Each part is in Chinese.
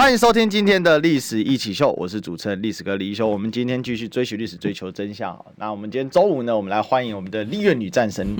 欢迎收听今天的历史一起秀，我是主持人历史哥李一修。我们今天继续追寻历史，追求真相。那我们今天周五呢，我们来欢迎我们的立院女战神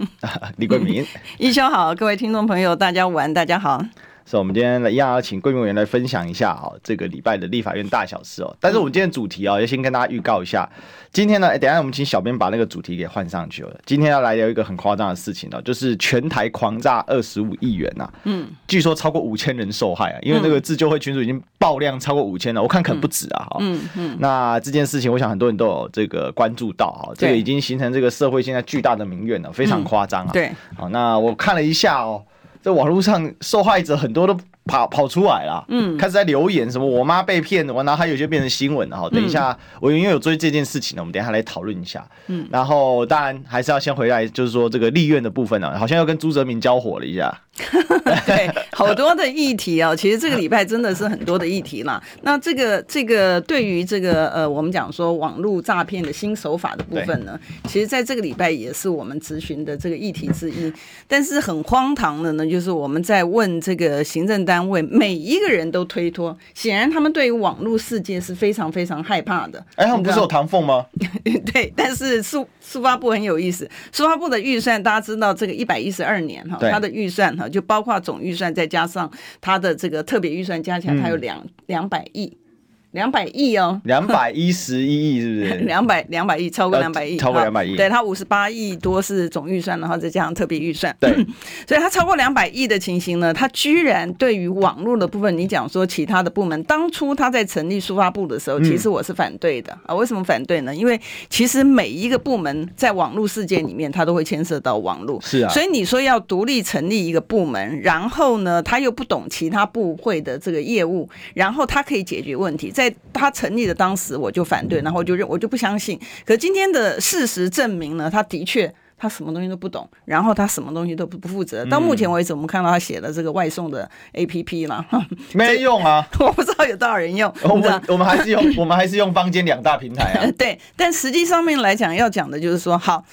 李桂明。一修好，各位听众朋友，大家晚，大家好。是，我们今天一样要请桂明委员来分享一下啊，这个礼拜的立法院大小事哦。但是我们今天主题啊，要先跟大家预告一下，今天呢，等一下我们请小编把那个主题给换上去了。今天要来聊一个很夸张的事情哦，就是全台狂炸二十五亿元呐。嗯，据说超过五千人受害啊，因为那个自救会群组已经爆量超过五千了，我看可能不止啊。嗯嗯。那这件事情，我想很多人都有这个关注到啊，这个已经形成这个社会现在巨大的民怨了，非常夸张啊。对。好，那我看了一下哦。在网络上，受害者很多都跑跑出来了，嗯，开始在留言什么我妈被骗了，然后还有些变成新闻了哈。等一下，我因为有追这件事情呢，我们等一下来讨论一下。嗯，然后当然还是要先回来，就是说这个立院的部分呢，好像又跟朱泽民交火了一下。对，好多的议题啊，其实这个礼拜真的是很多的议题啦。那这个这个对于这个呃，我们讲说网络诈骗的新手法的部分呢，其实在这个礼拜也是我们咨询的这个议题之一。但是很荒唐的呢，就是我们在问这个行政单位，每一个人都推脱，显然他们对于网络世界是非常非常害怕的。哎，他们不是有唐凤吗？对，但是苏苏发布很有意思，苏发布的预算大家知道，这个一百一十二年哈，他的预算哈。就包括总预算，再加上他的这个特别预算加起来，他有两两百亿。两百亿哦，两百一十一亿是不是？两百两百亿，超过两百亿，超过两百亿。对，他五十八亿多是总预算，然后再加上特别预算。对，所以他超过两百亿的情形呢，他居然对于网络的部分，你讲说其他的部门，当初他在成立书发部的时候，其实我是反对的、嗯、啊。为什么反对呢？因为其实每一个部门在网络世界里面，他都会牵涉到网络。是啊。所以你说要独立成立一个部门，然后呢，他又不懂其他部会的这个业务，然后他可以解决问题。在他成立的当时，我就反对，然后我就认我就不相信。可今天的事实证明呢，他的确他什么东西都不懂，然后他什么东西都不不负责。到目前为止，我们看到他写的这个外送的 APP 了，没用啊！我不知道有多少人用。我们我们还是用我们还是用坊间两大平台啊。对，但实际上面来讲，要讲的就是说，好。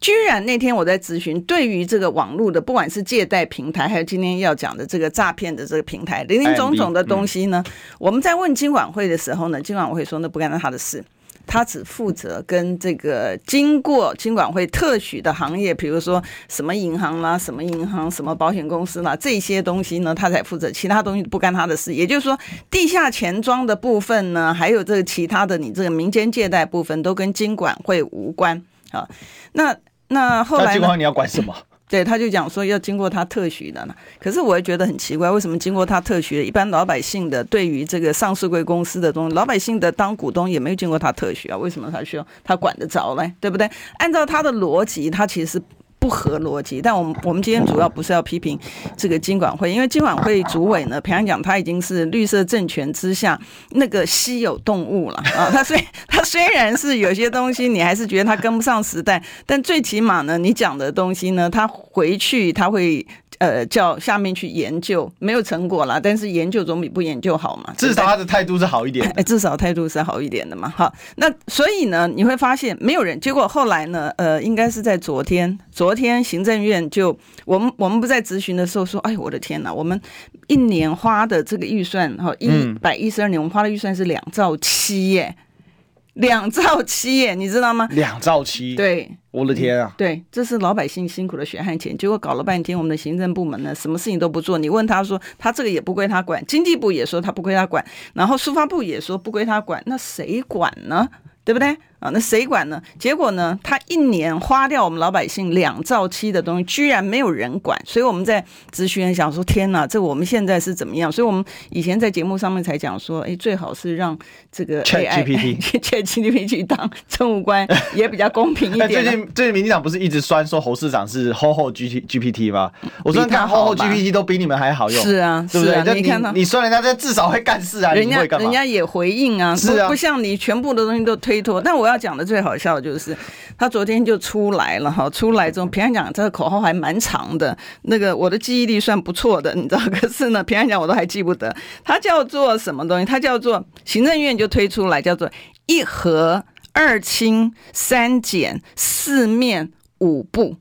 居然那天我在咨询，对于这个网络的，不管是借贷平台，还有今天要讲的这个诈骗的这个平台，林林总总的东西呢，我们在问金管会的时候呢，金管会说那不干他的事，他只负责跟这个经过金管会特许的行业，比如说什么银行啦、什么银行、什么保险公司啦，这些东西呢，他才负责，其他东西不干他的事。也就是说，地下钱庄的部分呢，还有这个其他的你这个民间借贷部分，都跟金管会无关啊。那那后来，那金管会你要管什么？对，他就讲说要经过他特许的呢。可是我也觉得很奇怪，为什么经过他特许的？一般老百姓的对于这个上市贵公司的东西，老百姓的当股东也没有经过他特许啊？为什么他需要他管得着嘞？对不对？按照他的逻辑，他其实是。不合逻辑，但我们我们今天主要不是要批评这个金管会，因为金管会主委呢，平常讲他已经是绿色政权之下那个稀有动物了 啊。他虽他虽然是有些东西你还是觉得他跟不上时代，但最起码呢，你讲的东西呢，他回去他会。呃，叫下面去研究，没有成果啦，但是研究总比不研究好嘛。至少他的态度是好一点，哎，至少态度是好一点的嘛。好，那所以呢，你会发现没有人。结果后来呢，呃，应该是在昨天，昨天行政院就我们我们不在质询的时候说，哎，我的天哪，我们一年花的这个预算哈，一百一十二年我们花的预算是两兆七耶。两兆七耶，你知道吗？两兆七，对，我的天啊！对，这是老百姓辛苦的血汗钱，结果搞了半天，我们的行政部门呢，什么事情都不做。你问他说，他这个也不归他管，经济部也说他不归他管，然后数发部也说不归他管，那谁管呢？对不对？啊，那谁管呢？结果呢？他一年花掉我们老百姓两兆七的东西，居然没有人管。所以我们在咨询想说：天哪，这我们现在是怎么样？所以我们以前在节目上面才讲说：哎，最好是让这个 ChatGPT ChatGPT 去当政务官，也比较公平一点。最近最近民进党不是一直酸说侯市长是 HoHo G G P T 吗？我说看 HoHo GPT 都比你们还好用。是啊，对不对？啊、你看到你说人家这至少会干事啊，人家人家也回应啊，是啊，不像你全部的东西都推脱。但我要讲的最好笑的就是，他昨天就出来了哈，出来之后，平安讲这个口号还蛮长的，那个我的记忆力算不错的，你知道，可是呢，平安讲我都还记不得，它叫做什么东西？它叫做行政院就推出来，叫做一核二清三减四面五步，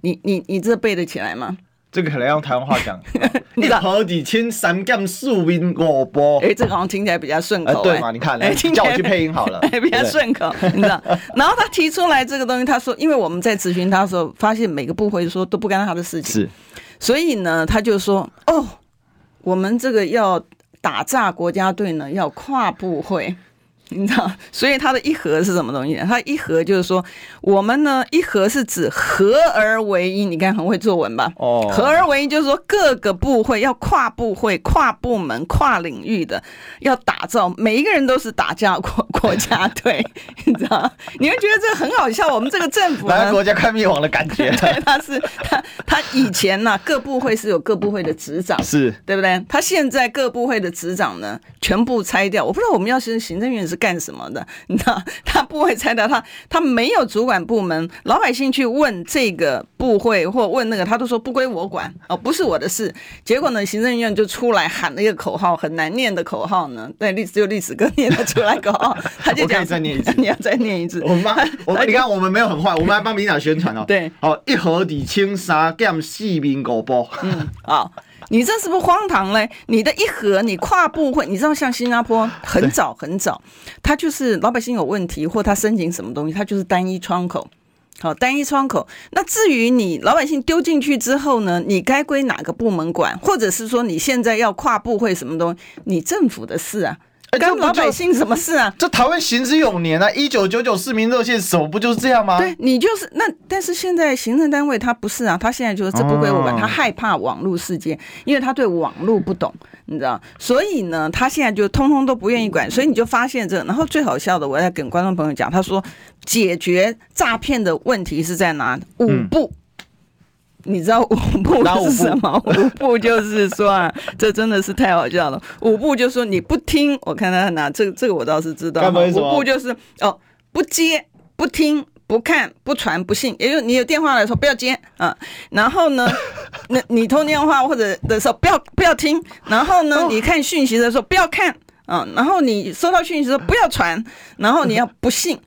你你你这背得起来吗？这个可能用台湾话讲，一核二清三检四面五波。哎，这个好像听起来比较顺口，对嘛？你看，来叫我去配音好了，比较顺口，你知道？然后他提出来这个东西，他说，因为我们在咨询他的时候，发现每个部会说都不干他的事情，是，所以呢，他就说，哦，我们这个要打炸国家队呢，要跨部会。你知道，所以它的一核是什么东西？它一核就是说，我们呢一核是指合而为一。你看很会作文吧？哦，合而为一就是说各个部会要跨部会、跨部门、跨领域的，要打造每一个人都是打架国国家 队，你知道？你会觉得这个很好笑。我们这个政府来，国家快灭亡的感觉。对，他是他他以前呢、啊、各部会是有各部会的执掌，是对不对？他现在各部会的执掌呢全部拆掉。我不知道我们要是行政院是。干什么的？你知道，他不会猜到他，他没有主管部门，老百姓去问这个部会或问那个，他都说不归我管哦，不是我的事。结果呢，行政院就出来喊了一个口号，很难念的口号呢。对，历史只有历史哥念得出来口号，他就讲再念一次，你要再念一次。我们帮，我你看我们没有很坏，我们还帮民党宣传哦。对，好，一河底清三检四面五不。嗯，好。你这是不是荒唐嘞？你的一盒，你跨部会，你知道像新加坡很早很早，他就是老百姓有问题或他申请什么东西，他就是单一窗口，好，单一窗口。那至于你老百姓丢进去之后呢，你该归哪个部门管，或者是说你现在要跨部会什么东西，你政府的事啊。跟老百姓什么事啊？这台湾行之有年啊！一九九九市民热线什么不就是这样吗？对，你就是那，但是现在行政单位他不是啊，他现在就是这不归我管，他害怕网络事件，因为他对网络不懂，你知道，所以呢，他现在就通通都不愿意管，所以你就发现这，然后最好笑的，我在跟观众朋友讲，他说解决诈骗的问题是在哪？五不。你知道五步是什么？五步就是说啊，这真的是太好笑了。五步就是说你不听，我看他拿这个，这个我倒是知道。五步就是哦，不接、不听、不看、不传、不信，也就是你有电话的时候不要接啊。然后呢，那你通电话或者的时候不要不要听。然后呢，你看讯息的时候不要看啊。然后你收到讯息的时候不要传。然后你要不信，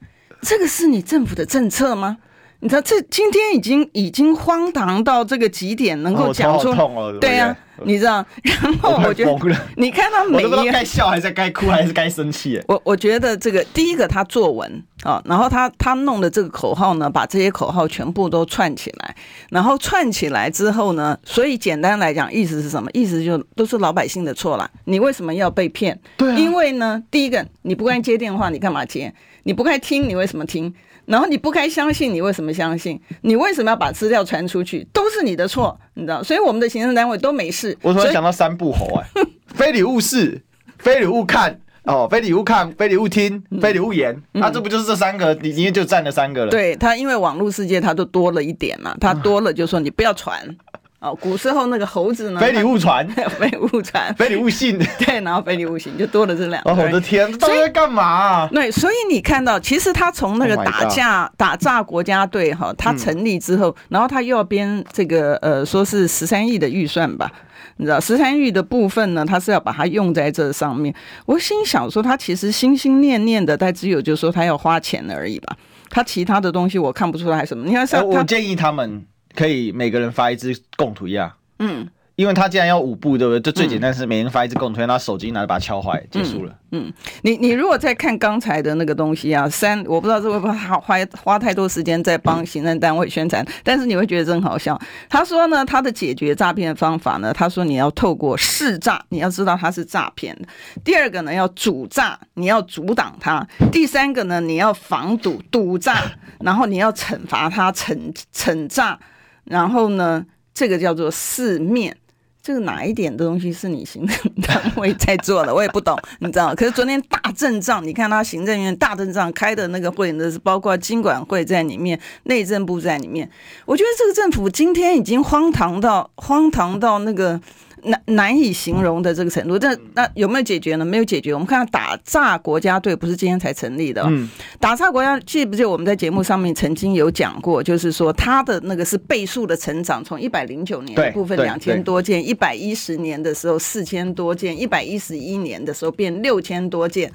这个是你政府的政策吗？你知道这今天已经已经荒唐到这个极点，能够讲出、哦、对呀、啊，你知道？然后我觉得你看他每一个该笑还是该哭还是该生气？我我觉得这个第一个他作文啊，然后他他弄的这个口号呢，把这些口号全部都串起来，然后串起来之后呢，所以简单来讲，意思是什么？意思就都是老百姓的错了。你为什么要被骗？对、啊，因为呢，第一个你不该接电话，你干嘛接？你不该听，你为什么听？然后你不该相信，你为什么相信？你为什么要把资料传出去？都是你的错，你知道？所以我们的行政单位都没事。我突然想到三不猴哎，非礼勿视，非礼勿看，哦，非礼勿看，非礼勿听，非礼勿言。那、嗯啊、这不就是这三个？你你就占了三个了。对他，因为网络世界他都多了一点嘛，他多了就说你不要传。哦，古时候那个猴子呢？非礼勿传，非礼勿传，非礼勿信。对，然后非礼勿信，就多了这两个。哦，我的天，这都在干嘛、啊？对，所以你看到，其实他从那个打架、oh、打炸国家队哈，他成立之后，嗯、然后他又要编这个呃，说是十三亿的预算吧？你知道，十三亿的部分呢，他是要把它用在这上面。我心想说，他其实心心念念的，但只有就是说他要花钱而已吧。他其他的东西我看不出来什么。你看，像、呃、我建议他们。可以每个人发一支共图一样，嗯，因为他既然要五步，对不对？就最简单是每人发一支共图，让他手机拿着把它敲坏，结束了。嗯，你你如果再看刚才的那个东西啊，三我不知道这会不会花花花太多时间在帮行政单位宣传，但是你会觉得真好笑。他说呢，他的解决诈骗方法呢，他说你要透过试诈，你要知道他是诈骗的；第二个呢，要阻诈，你要阻挡他；第三个呢，你要防堵堵诈，然后你要惩罚他，惩惩诈。然后呢，这个叫做四面，这个哪一点的东西是你行政单位在做的？我也不懂，你知道？可是昨天大阵仗，你看他行政院大阵仗开的那个会，那是包括经管会在里面，内政部在里面。我觉得这个政府今天已经荒唐到荒唐到那个。难难以形容的这个程度。这那有没有解决呢？没有解决。我们看打诈国家队不是今天才成立的，哦，嗯，打诈国家记不记得我们在节目上面曾经有讲过，就是说他的那个是倍数的成长，从一百零九年的部分两千多件，一百一十年的时候四千多件，一百一十一年的时候变六千多件。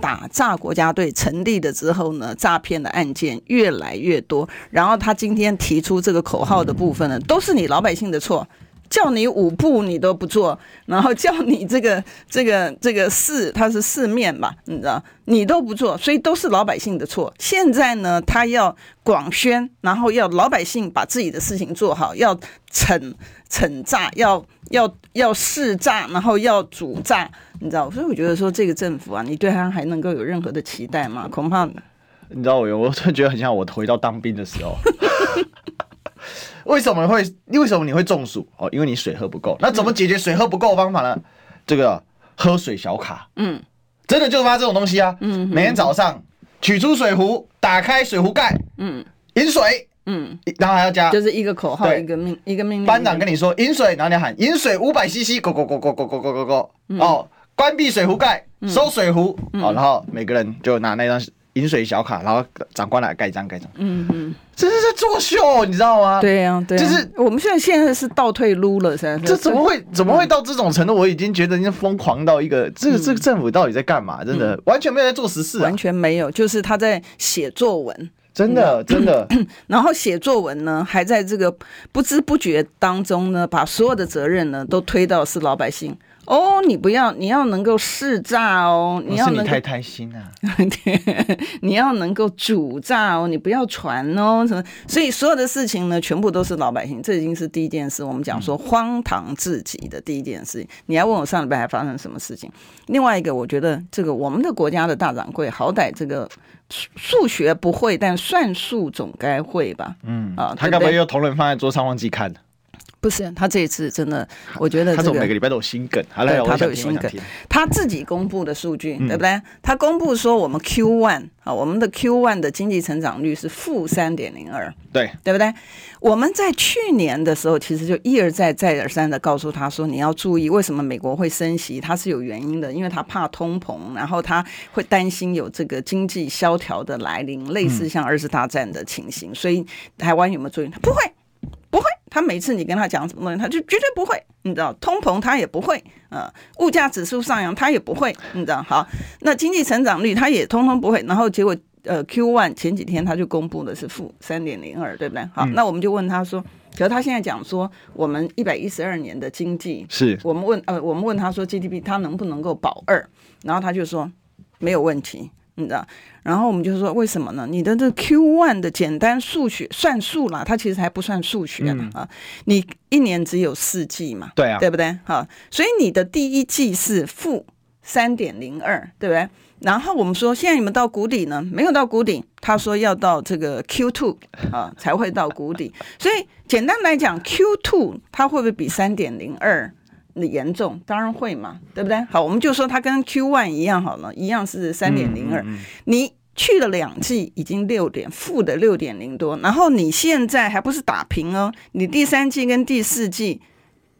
打诈国家队成立的之后呢，诈骗的案件越来越多。然后他今天提出这个口号的部分呢，都是你老百姓的错，叫你五步你都不做，然后叫你这个 这个这个四，它是四面嘛，你知道，你都不做，所以都是老百姓的错。现在呢，他要广宣，然后要老百姓把自己的事情做好，要惩惩诈，要要要试诈，然后要主诈。你知道，所以我觉得说这个政府啊，你对他还能够有任何的期待吗？恐怕，你知道我，我觉得很像我回到当兵的时候。为什么会？为什么你会中暑？哦，因为你水喝不够。那怎么解决水喝不够的方法呢？这个喝水小卡，嗯，真的就是发这种东西啊。嗯，每天早上取出水壶，打开水壶盖，嗯，饮水，嗯，然后还要加，就是一个口号，一个命，一个命令。班长跟你说饮水，然后你喊饮水五百 CC，go go go go go go go go，哦。关闭水壶盖，收水壶，嗯、好，然后每个人就拿那张饮水小卡，然后长官来盖章盖章。嗯嗯，这是在作秀，你知道吗？对呀、啊，对、啊，就是我们现在现在是倒退撸了，现在这怎么会怎么会到这种程度？我已经觉得已经疯狂到一个，这个这个政府到底在干嘛？真的、嗯、完全没有在做实事、啊，完全没有，就是他在写作文，真的真的。然后写作文呢，还在这个不知不觉当中呢，把所有的责任呢都推到是老百姓。哦，你不要，你要能够试炸哦，你要能够，是你太贪心啊，你要能够主炸哦，你不要传哦，什么？所以所有的事情呢，全部都是老百姓，这已经是第一件事。我们讲说荒唐至极的第一件事情。你要问我上礼拜还发生什么事情？另外一个，我觉得这个我们的国家的大掌柜，好歹这个数学不会，但算术总该会吧？嗯啊，他该不会有同仁放在桌上忘记看不是他这一次真的，我觉得、这个、每个礼拜都有新梗，好来，他都有新梗。他自己公布的数据，嗯、对不对？他公布说我们 Q one 啊，我们的 Q one 的经济成长率是负三点零二，对对不对？我们在去年的时候，其实就一而再再而三的告诉他说，你要注意，为什么美国会升息？它是有原因的，因为他怕通膨，然后他会担心有这个经济萧条的来临，类似像二次大战的情形。嗯、所以台湾有没有注意？他不会。不会，他每次你跟他讲什么东西，他就绝对不会。你知道，通膨他也不会，呃，物价指数上扬他也不会，你知道。好，那经济成长率他也通通不会。然后结果，呃，Q one 前几天他就公布的是负三点零二，对不对？好，嗯、那我们就问他说，可是他现在讲说，我们一百一十二年的经济是我们问，呃，我们问他说 GDP 他能不能够保二，然后他就说没有问题。你知道，然后我们就说为什么呢？你的这 Q one 的简单数学算数啦，它其实还不算数学呢啊！你一年只有四季嘛，对啊，对不对？好，所以你的第一季是负三点零二，对不对？然后我们说现在你们到谷底呢？没有到谷底，他说要到这个 Q two 啊才会到谷底。所以简单来讲，Q two 它会不会比三点零二？的严重当然会嘛，对不对？好，我们就说它跟 Q one 一样好了，一样是三点零二。你去了两季已经六点负的六点零多，然后你现在还不是打平哦，你第三季跟第四季，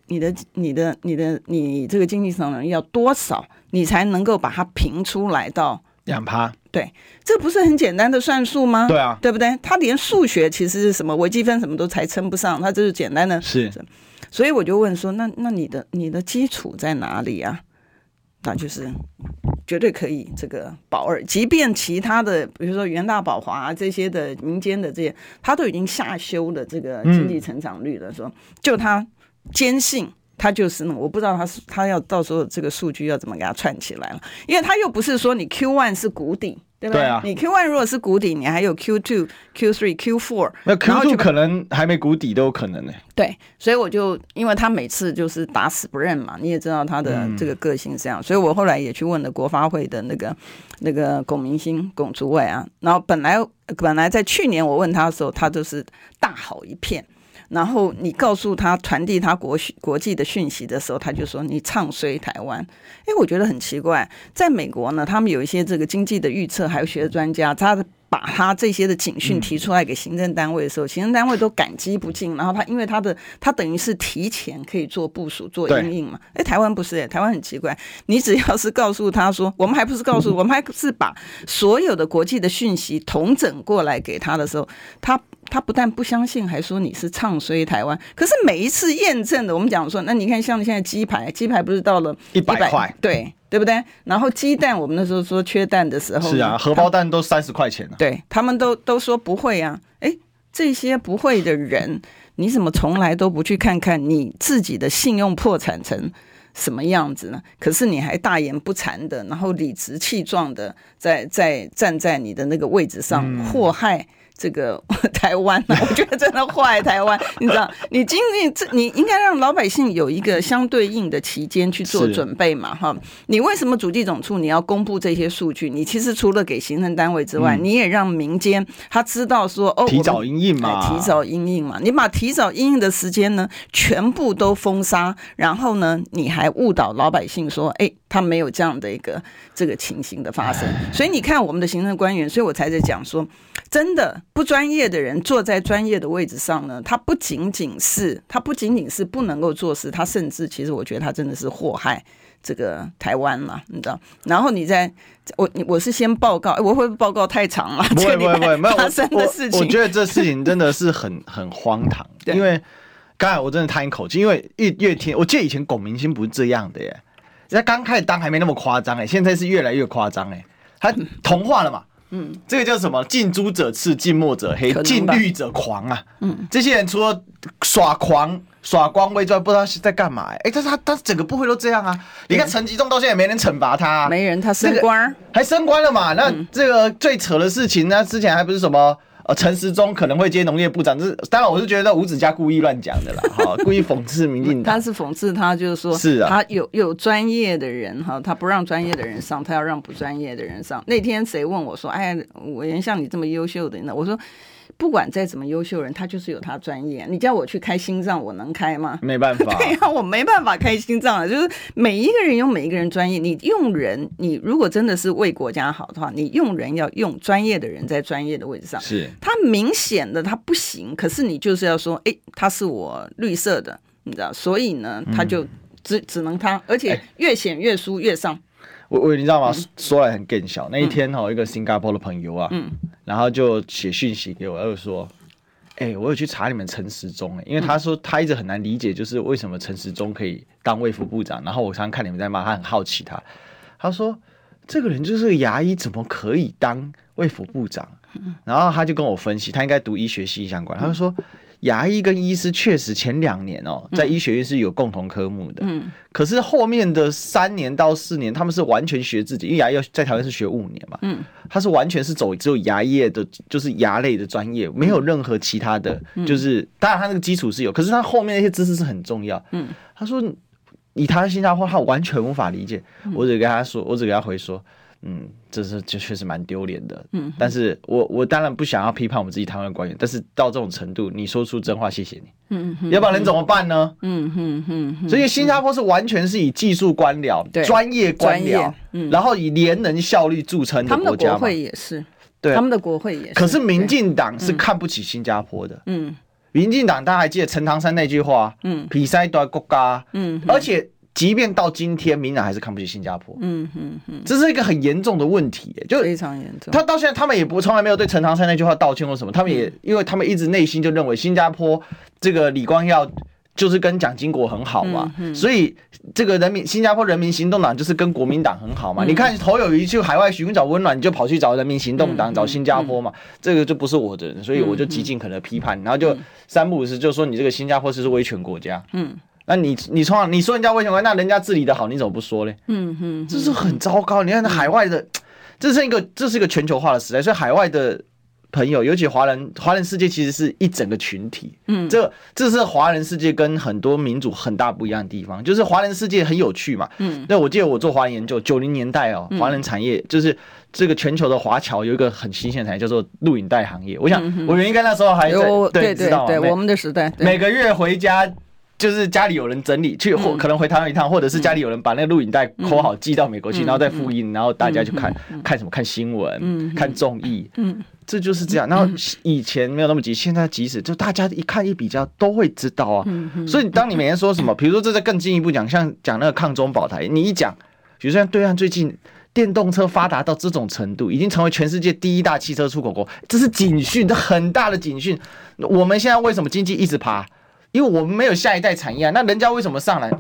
你的你的你的你这个经济成长要多少，你才能够把它平出来到两趴？对，这不是很简单的算术吗？对啊，对不对？他连数学其实是什么微积分什么都才称不上，他就是简单的是。所以我就问说，那那你的你的基础在哪里啊？那就是绝对可以这个保二，即便其他的，比如说元大宝华这些的民间的这些，他都已经下修了这个经济成长率了，说就他坚信他就是那，我不知道他是他要到时候这个数据要怎么给他串起来了，因为他又不是说你 Q one 是谷底。对吧？对啊，你 Q one 如果是谷底，你还有 Q two、Q three、Q four，那 Q two 可能还没谷底都有可能呢。对，所以我就因为他每次就是打死不认嘛，你也知道他的这个个性是这样，嗯、所以我后来也去问了国发会的那个那个龚明鑫龚主委啊，然后本来本来在去年我问他的时候，他就是大好一片。然后你告诉他传递他国国际的讯息的时候，他就说你唱衰台湾。哎，我觉得很奇怪，在美国呢，他们有一些这个经济的预测，还有学的专家，他。把他这些的警讯提出来给行政单位的时候，行政单位都感激不尽。然后他因为他的他等于是提前可以做部署、做应应嘛。哎，台湾不是哎，台湾很奇怪，你只要是告诉他说，我们还不是告诉，我们还是把所有的国际的讯息统整过来给他的时候，他他不但不相信，还说你是唱衰台湾。可是每一次验证的，我们讲说，那你看像现在鸡排，鸡排不是到了一百块？对。对不对？然后鸡蛋，我们那时候说缺蛋的时候，是啊，荷包蛋都三十块钱了。对，他们都都说不会啊。哎，这些不会的人，你怎么从来都不去看看你自己的信用破产成什么样子呢？可是你还大言不惭的，然后理直气壮的在在站在你的那个位置上祸害。嗯这个 台湾呢、啊，我觉得真的坏台湾，你知道？你经历这，你应该让老百姓有一个相对应的期间去做准备嘛，哈。你为什么主计总处你要公布这些数据？你其实除了给行政单位之外，嗯、你也让民间他知道说，哦，提早应应嘛，提早应应嘛。你把提早应应的时间呢，全部都封杀，然后呢，你还误导老百姓说，哎，他没有这样的一个这个情形的发生。所以你看我们的行政官员，所以我才在讲说，真的。不专业的人坐在专业的位置上呢，他不仅仅是他不仅仅是不能够做事，他甚至其实我觉得他真的是祸害这个台湾嘛，你知道？然后你在我我是先报告，我会不会报告太长了？不会不会不会，没有发生 的事情我。我觉得这事情真的是很很荒唐，因为刚才我真的叹一口气，因为越越听，我记得以前龚明星不是这样的耶，人家刚开始当还没那么夸张哎，现在是越来越夸张哎，他同化了嘛。嗯，这个叫什么？近朱者赤，近墨者黑，近绿者狂啊！嗯，这些人除了耍狂、耍光威之外，不知道是在干嘛、欸？哎，但是他他整个部会都这样啊！你看陈吉仲到现在也没人惩罚他、啊，没人，他升官、这个、还升官了嘛？那这个最扯的事情，那之前还不是什么？呃，陈时中可能会接农业部长，这是当然，我是觉得吴子嘉故意乱讲的啦，哈，故意讽刺民进党。他是讽刺他，就是说，是啊，他有有专业的人哈，他不让专业的人上，他要让不专业的人上。那天谁问我说：“哎，我原像你这么优秀的呢？”我说。不管再怎么优秀人，他就是有他专业。你叫我去开心脏，我能开吗？没办法。对呀，我没办法开心脏。就是每一个人有每一个人专业。你用人，你如果真的是为国家好的话，你用人要用专业的人在专业的位置上。是。他明显的他不行，可是你就是要说，哎，他是我绿色的，你知道，所以呢，他就只、嗯、只能他，而且越显越输越上。我我你知道吗？嗯、说来很更小。那一天哈，一个新加坡的朋友啊，嗯、然后就写讯息给我，他就说：“哎、欸，我有去查你们陈时中哎，因为他说他一直很难理解，就是为什么陈时中可以当卫福部长。然后我常常看你们在骂他，很好奇他。他说这个人就是个牙医，怎么可以当卫福部长？然后他就跟我分析，他应该读医学系相关。他就说。”牙医跟医师确实前两年哦，在医学院是有共同科目的，嗯，可是后面的三年到四年，他们是完全学自己，因为牙医要在台湾是学五年嘛，嗯，他是完全是走只有牙业的，就是牙类的专业，没有任何其他的，就是当然他那个基础是有，可是他后面那些知识是很重要，嗯，他说以他的新加坡，他完全无法理解，我只跟他说，我只给他回说。嗯，这是就确实蛮丢脸的。嗯，但是我我当然不想要批判我们自己台湾官员，但是到这种程度，你说出真话，谢谢你。嗯嗯，要不然能怎么办呢？嗯哼哼。所以新加坡是完全是以技术官僚、专业官僚，然后以廉能效率著称的国家。他们的国会也是，对，他们的国会也是。可是民进党是看不起新加坡的。嗯，民进党大家还记得陈唐山那句话？嗯，比赛都要国家。嗯，而且。即便到今天，民党还是看不起新加坡。嗯嗯嗯，这是一个很严重的问题，就非常严重。他到现在，他们也不从来没有对陈唐山那句话道歉或什么。他们也，因为他们一直内心就认为新加坡这个李光耀就是跟蒋经国很好嘛，所以这个人民新加坡人民行动党就是跟国民党很好嘛。你看侯友宜去海外寻找温暖，你就跑去找人民行动党，找新加坡嘛。这个就不是我的人，所以我就极尽可能批判，然后就三不五时就说你这个新加坡是是威权国家。嗯。那你你从你说人家为什么？那人家治理的好，你怎么不说嘞？嗯哼，这是很糟糕。你看海外的，这是一个这是一个全球化的时代，所以海外的朋友，尤其华人华人世界其实是一整个群体。嗯，这这是华人世界跟很多民主很大不一样的地方，就是华人世界很有趣嘛。嗯，那我记得我做华人研究，九零年代哦，华人产业就是这个全球的华侨有一个很新鲜的产业叫做录影带行业。我想我原应该那时候还在对对对，我们的时代，每个月回家。就是家里有人整理去，或可能回台湾一趟，或者是家里有人把那个录影带抠好寄到美国去，然后再复印，然后大家去看看什么？看新闻，看综艺，嗯这就是这样。然后以前没有那么急，现在即使就大家一看一比较都会知道啊。所以当你每天说什么，比如说这再更进一步讲，像讲那个抗中保台，你一讲，比如说像对岸最近电动车发达到这种程度，已经成为全世界第一大汽车出口国，这是警讯，这很大的警讯。我们现在为什么经济一直爬？因为我们没有下一代产业啊，那人家为什么上来？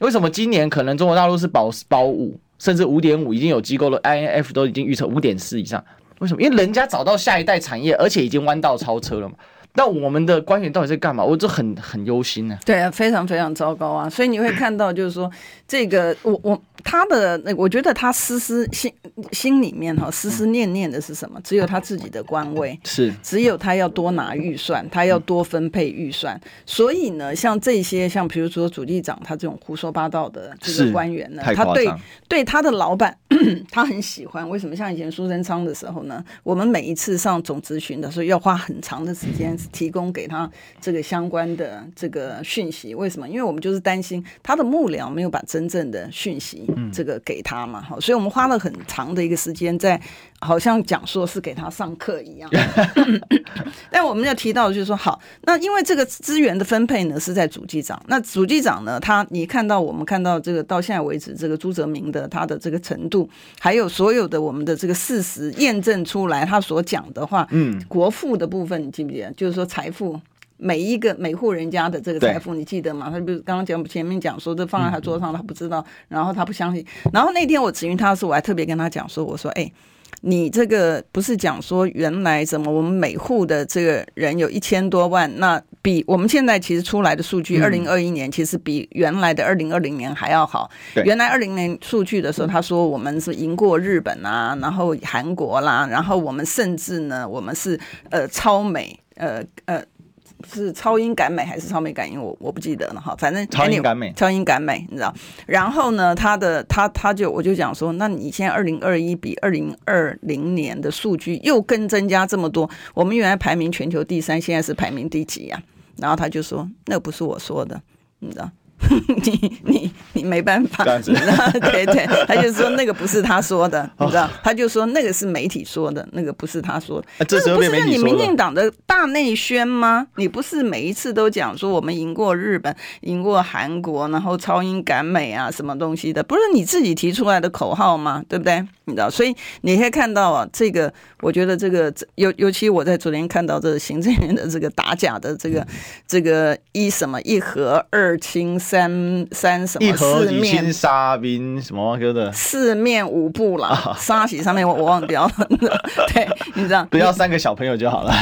为什么今年可能中国大陆是保保五，甚至五点五，已经有机构的 INF 都已经预测五点四以上？为什么？因为人家找到下一代产业，而且已经弯道超车了嘛。那我们的官员到底在干嘛？我这很很忧心呢、啊。对啊，非常非常糟糕啊！所以你会看到，就是说 这个我我。他的那，我觉得他思思心心里面哈，思思念念的是什么？只有他自己的官位，是只有他要多拿预算，他要多分配预算。所以呢，像这些像比如说主计长他这种胡说八道的这个官员呢，他对对他的老板 他很喜欢。为什么？像以前苏贞昌的时候呢，我们每一次上总咨询的时候要花很长的时间提供给他这个相关的这个讯息。为什么？因为我们就是担心他的幕僚没有把真正的讯息。这个给他嘛，好，所以我们花了很长的一个时间在，好像讲说是给他上课一样。但我们要提到的就是说，好，那因为这个资源的分配呢是在主机长，那主机长呢，他你看到我们看到这个到现在为止，这个朱泽明的他的这个程度，还有所有的我们的这个事实验证出来，他所讲的话，嗯，国富的部分你记不记得？就是说财富。每一个每户人家的这个财富，你记得吗？他比如刚刚讲前面讲说，这放在他桌上，他不知道，然后他不相信。然后那天我咨询他的时候，我还特别跟他讲说，我说，哎，你这个不是讲说原来怎么我们每户的这个人有一千多万，那比我们现在其实出来的数据，二零二一年其实比原来的二零二零年还要好。原来二零年数据的时候，他说我们是赢过日本啊，然后韩国啦，然后我们甚至呢，我们是呃超美，呃呃。是超音感美还是超美感音？我我不记得了哈，反正超音感美，超音感美，你知道？然后呢，他的他他就我就讲说，那你现在二零二一比二零二零年的数据又更增加这么多，我们原来排名全球第三，现在是排名第几呀？然后他就说，那不是我说的，你知道？你你你没办法？对对，他就说那个不是他说的，你知道？他就说那个是媒体说的，那个不是他说的。这个不是你民进党的大内宣吗？你不是每一次都讲说我们赢过日本、赢过韩国，然后超英赶美啊，什么东西的？不是你自己提出来的口号吗？对不对？你知道？所以你可以看到啊，这个我觉得这个尤尤其我在昨天看到这个行政院的这个打假的这个这个一什么一和二清。三三什么四面沙兵什么哥的四面五步了，沙喜上面我我忘掉了，对，你知道不要三个小朋友就好了，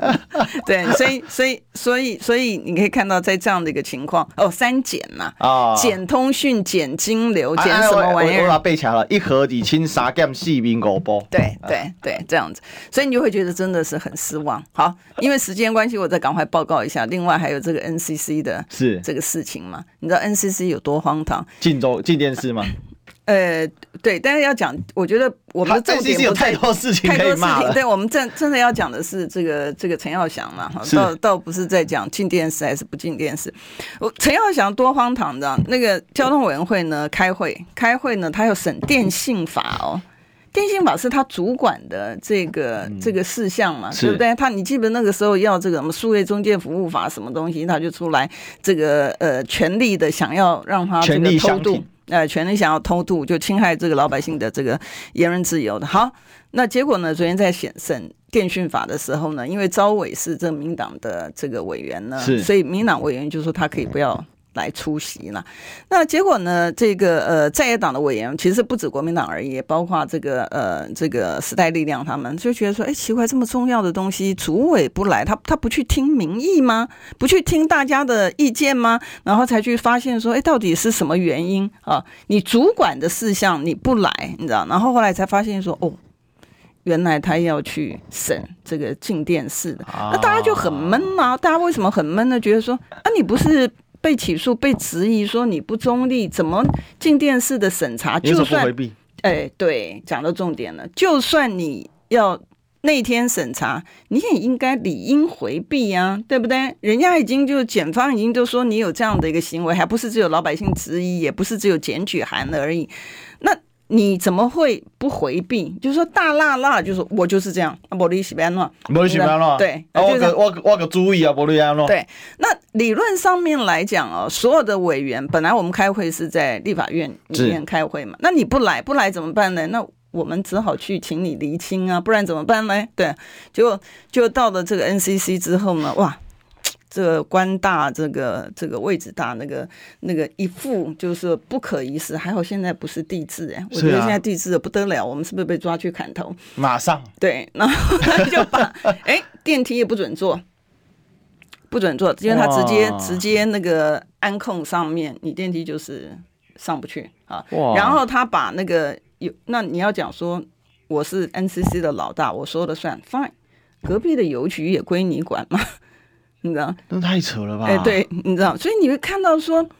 对，所以所以所以所以你可以看到在这样的一个情况哦，三减呐啊，减通讯减金流减什么玩意儿，我把它背起来了，一和二清四面五波，对对对，这样子，所以你就会觉得真的是很失望。好，因为时间关系，我再赶快报告一下，另外还有这个 NCC 的是这个事情嘛。你知道 NCC 有多荒唐？进州进电视吗？呃，对，但是要讲，我觉得我们的重点有太多事情太多事情。对，我们真真的要讲的是这个这个陈耀祥嘛，倒倒不是在讲进电视还是不进电视。我陈耀祥多荒唐的，那个交通委员会呢开会开会呢，他要审电信法哦。电信法是他主管的这个、嗯、这个事项嘛，对不对？他你记得那个时候要这个什么数位中介服务法什么东西，他就出来这个呃全力的想要让他这个偷渡，呃权力想要偷渡，就侵害这个老百姓的这个言论自由的。好，那结果呢？昨天在审审电讯法的时候呢，因为招委是这民党的这个委员呢，所以民党委员就说他可以不要。来出席了，那结果呢？这个呃，在野党的委员其实不止国民党而已，包括这个呃，这个时代力量，他们就觉得说，哎，奇怪，这么重要的东西，主委不来，他他不去听民意吗？不去听大家的意见吗？然后才去发现说，哎，到底是什么原因啊？你主管的事项你不来，你知道？然后后来才发现说，哦。原来他要去审这个静电视的，那大家就很闷啊！大家为什么很闷呢？觉得说啊，你不是被起诉、被质疑说你不中立，怎么进电视的审查就算回避？哎，对，讲到重点了，就算你要那天审查，你也应该理应回避啊，对不对？人家已经就检方已经就说你有这样的一个行为，还不是只有老百姓质疑，也不是只有检举函而已，那。你怎么会不回避？就是说大辣辣，就是我就是这样。啊，不离西边乱，不离西边乱。对，我个我我个注意啊，不离安乱。对，那理论上面来讲哦，所有的委员本来我们开会是在立法院里面开会嘛，那你不来不来怎么办呢？那我们只好去请你厘清啊，不然怎么办呢？对，结果就到了这个 NCC 之后呢，哇。这个官大，这个这个位置大，那个那个一副就是不可一世。还好现在不是帝制哎，我觉得现在帝制的不得了，我们是不是被抓去砍头？马上对，然后他 就把哎电梯也不准坐，不准坐，因为他直接直接那个安控上面，你电梯就是上不去啊。然后他把那个有，那你要讲说我是 NCC 的老大，我说了算，fine，隔壁的邮局也归你管嘛。你知道？那太扯了吧？哎，对，你知道，所以你会看到说。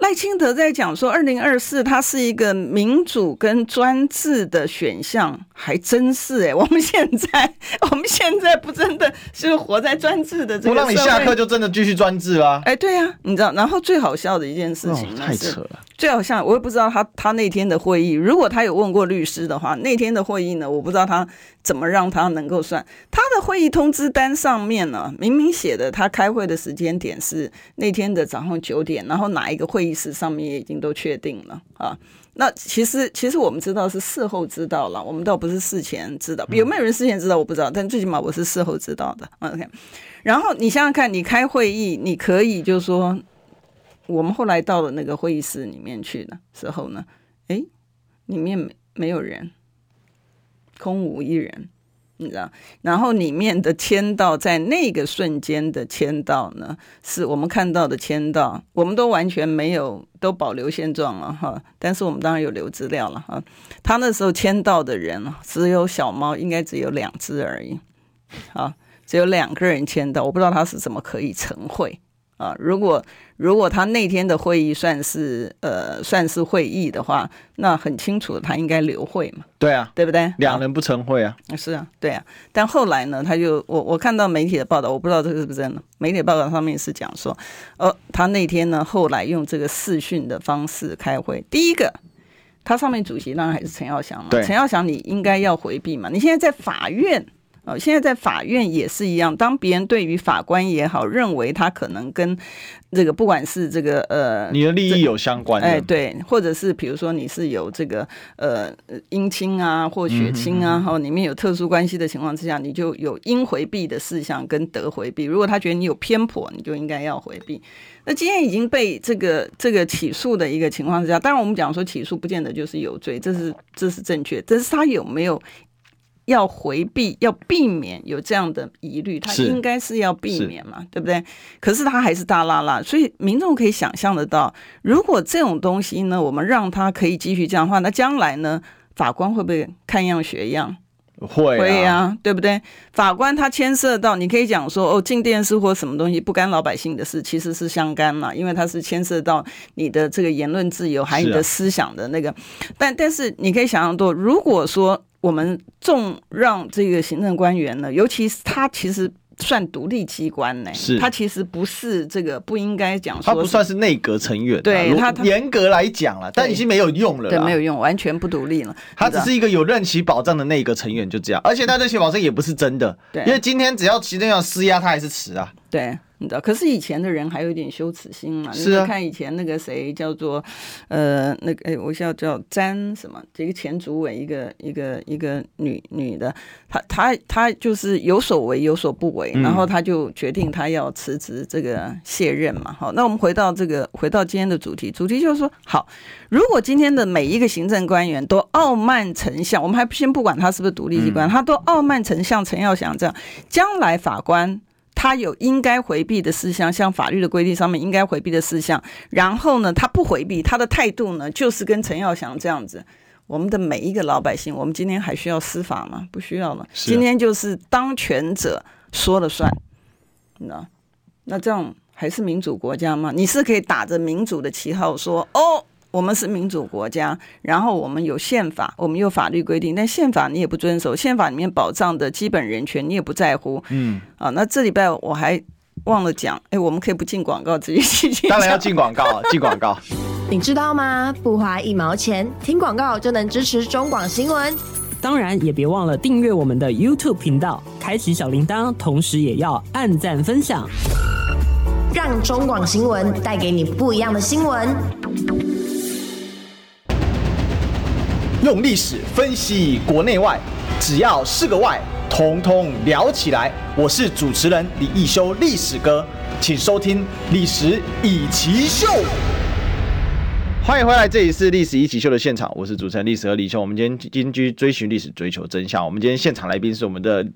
赖清德在讲说，二零二四它是一个民主跟专制的选项，还真是哎、欸。我们现在，我们现在不真的是活在专制的这个？不让你下课就真的继续专制啊？哎，对呀、啊，你知道。然后最好笑的一件事情，太扯了。最好像，我也不知道他他那天的会议，如果他有问过律师的话，那天的会议呢，我不知道他怎么让他能够算他的会议通知单上面呢，明明写的他开会的时间点是那天的早上九点，然后哪一个会议。室上面也已经都确定了啊，那其实其实我们知道是事后知道了，我们倒不是事前知道，有没有人事前知道我不知道，但最起码我是事后知道的。OK，然后你想想看，你开会议，你可以就是说，我们后来到了那个会议室里面去的时候呢，诶，里面没没有人，空无一人。你知道，然后里面的签到，在那个瞬间的签到呢，是我们看到的签到，我们都完全没有，都保留现状了哈。但是我们当然有留资料了哈。他那时候签到的人只有小猫，应该只有两只而已，啊，只有两个人签到，我不知道他是怎么可以晨会。啊，如果如果他那天的会议算是呃算是会议的话，那很清楚他应该留会嘛。对啊，对不对？两人不成会啊。是啊，对啊。但后来呢，他就我我看到媒体的报道，我不知道这个是不是真的。媒体报道上面是讲说，呃，他那天呢后来用这个视讯的方式开会。第一个，他上面主席当然还是陈耀祥嘛。对，陈耀祥你应该要回避嘛。你现在在法院。哦，现在在法院也是一样。当别人对于法官也好，认为他可能跟这个不管是这个呃，你的利益有相关，哎，对，或者是比如说你是有这个呃姻亲啊或血亲啊，哈、嗯，里面有特殊关系的情况之下，你就有应回避的事项跟得回避。如果他觉得你有偏颇，你就应该要回避。那今天已经被这个这个起诉的一个情况之下，当然我们讲说起诉不见得就是有罪，这是这是正确，但是他有没有？要回避，要避免有这样的疑虑，他应该是要避免嘛，对不对？可是他还是大拉拉，所以民众可以想象得到，如果这种东西呢，我们让他可以继续这样的话，那将来呢，法官会不会看样学样？会，会啊，对不对？法官他牵涉到，你可以讲说哦，进电视或什么东西不干老百姓的事，其实是相干嘛，因为它是牵涉到你的这个言论自由，还有你的思想的那个。但但是你可以想象到，如果说。我们重让这个行政官员呢，尤其是他其实算独立机关呢，是。他其实不是这个不应该讲说，他不算是内阁成员，对他严格来讲了，但已经没有用了，对，没有用，完全不独立了。他只是一个有任期保障的内阁成员，就这样，而且他任期保障也不是真的，对，因为今天只要行政要施压，他还是辞啊，对。你知道，可是以前的人还有一点羞耻心嘛？是啊。你看以前那个谁叫做，呃，那个哎，我叫叫詹什么？这个前主委，一个一个一个女女的，她她她就是有所为有所不为，然后她就决定她要辞职，这个卸任嘛。好，那我们回到这个，回到今天的主题，主题就是说，好，如果今天的每一个行政官员都傲慢成像，我们还先不管他是不是独立机关，他都傲慢成像陈耀祥这样，将来法官。他有应该回避的事项，像法律的规定上面应该回避的事项，然后呢，他不回避，他的态度呢，就是跟陈耀祥这样子，我们的每一个老百姓，我们今天还需要司法吗？不需要了。是今天就是当权者说了算，那那这样还是民主国家吗？你是可以打着民主的旗号说哦，我们是民主国家，然后我们有宪法，我们有法律规定，但宪法你也不遵守，宪法里面保障的基本人权你也不在乎。嗯，啊，那这礼拜我还忘了讲，哎，我们可以不进广告，直接进去。当然要进广告，进广告。你知道吗？不花一毛钱，听广告就能支持中广新闻。当然，也别忘了订阅我们的 YouTube 频道，开启小铃铛，同时也要按赞分享，让中广新闻带给你不一样的新闻。用历史分析国内外，只要是个“外”，统统聊起来。我是主持人李一修，历史哥，请收听《历史一奇秀》。欢迎回来，这里是历史一起秀的现场，我是主持人历史和李修。我们今天今去追寻历史，追求真相。我们今天现场来宾是我们的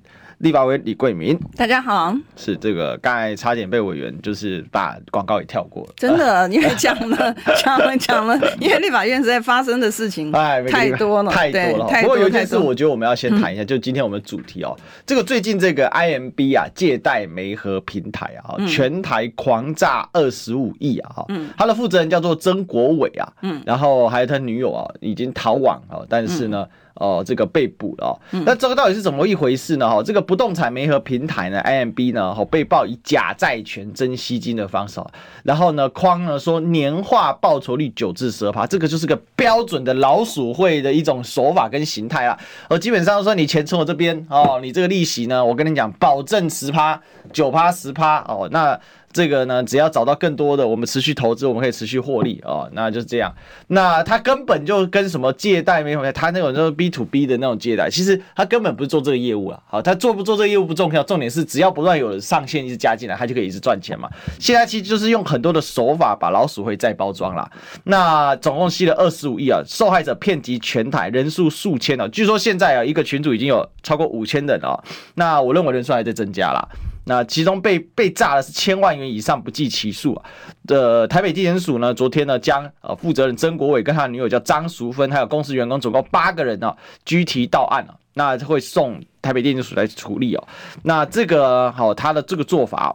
立法委李桂明。大家好，是这个刚才差点被委员就是把广告也跳过了，真的，因为讲了 讲了讲了，因为立法院实在发生的事情 哎太多了，太多了。不过有一件事，我觉得我们要先谈一下，就今天我们的主题哦，这个最近这个 IMB 啊，借贷媒合平台啊，全台狂炸二十五亿啊，哈，他的负责人叫做曾国伟。啊，嗯，然后还有他女友啊，已经逃亡啊，但是呢，哦、呃，这个被捕了。那这个到底是怎么一回事呢？哈，这个不动产媒合平台呢，IMB 呢，哈，被曝以假债权真吸金的方式，然后呢，框呢说年化报酬率九至十二趴，这个就是个标准的老鼠会的一种手法跟形态啦。而基本上说，你钱从我这边哦，你这个利息呢，我跟你讲，保证十趴、九趴、十趴哦，那。这个呢，只要找到更多的，我们持续投资，我们可以持续获利哦。那就是这样。那他根本就跟什么借贷没有，他那种就是 B to B 的那种借贷，其实他根本不是做这个业务啊。好，他做不做这个业务不重要，重点是只要不断有人上线一直加进来，他就可以一直赚钱嘛。现在其实就是用很多的手法把老鼠会再包装啦。那总共吸了二十五亿啊，受害者遍及全台，人数数千啊。据说现在啊，一个群组已经有超过五千人啊。那我认为人数还在增加啦。那其中被被炸的是千万元以上不计其数啊！的台北地检署呢，昨天呢将呃负责人曾国伟跟他女友叫张淑芬，还有公司员工总共八个人呢拘提到案了，那会送台北地检署来处理哦。那这个好，他的这个做法。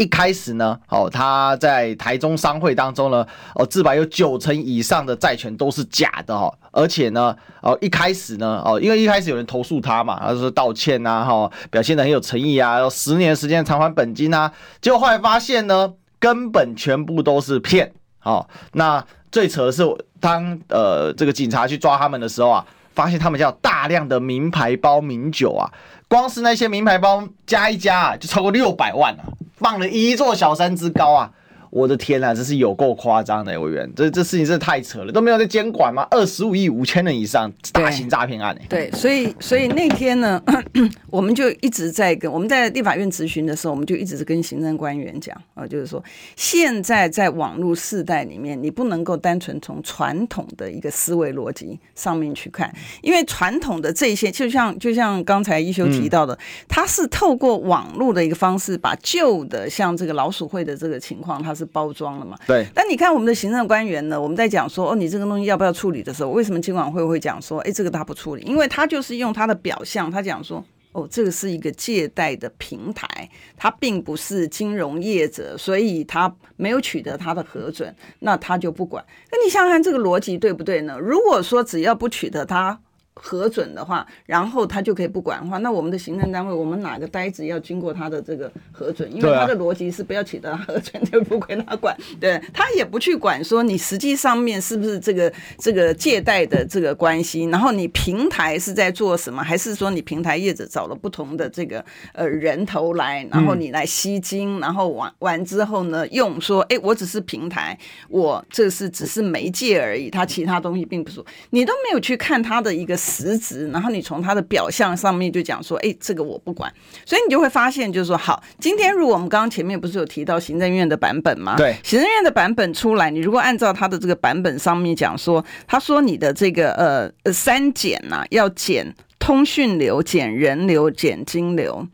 一开始呢，哦，他在台中商会当中呢，哦，自白有九成以上的债权都是假的哈，而且呢，哦，一开始呢，哦，因为一开始有人投诉他嘛，他说道歉呐，哈，表现得很有诚意啊，要十年时间偿还本金啊，结果后来发现呢，根本全部都是骗，哦，那最扯的是，当呃这个警察去抓他们的时候啊，发现他们家大量的名牌包、名酒啊，光是那些名牌包加一加啊，就超过六百万了。放了一座小山之高啊！我的天呐，这是有够夸张的，委员，这这事情真的太扯了，都没有在监管吗？二十五亿五千人以上大型诈骗案呢？对，所以所以那天呢，我们就一直在跟我们在立法院质询的时候，我们就一直跟行政官员讲啊，就是说，现在在网络世代里面，你不能够单纯从传统的一个思维逻辑上面去看，因为传统的这些，就像就像刚才一休提到的，他、嗯、是透过网络的一个方式，把旧的像这个老鼠会的这个情况，它是包装了嘛？对。但你看我们的行政官员呢？我们在讲说哦，你这个东西要不要处理的时候，为什么金管会会讲说，哎，这个他不处理？因为他就是用他的表象，他讲说，哦，这个是一个借贷的平台，他并不是金融业者，所以他没有取得他的核准，那他就不管。那你想想看这个逻辑对不对呢？如果说只要不取得他。核准的话，然后他就可以不管的话，那我们的行政单位，我们哪个呆子要经过他的这个核准？因为他的逻辑是不要取得核准就不归他管，对，他也不去管说你实际上面是不是这个这个借贷的这个关系，然后你平台是在做什么，还是说你平台业者找了不同的这个呃人头来，然后你来吸金，然后完完之后呢，用说哎，我只是平台，我这是只是媒介而已，他其他东西并不是，你都没有去看他的一个。实质，然后你从他的表象上面就讲说，哎，这个我不管，所以你就会发现，就是说，好，今天如果我们刚刚前面不是有提到行政院的版本吗？对，行政院的版本出来，你如果按照他的这个版本上面讲说，他说你的这个呃呃三减呐、啊，要减通讯流、减人流、减金流，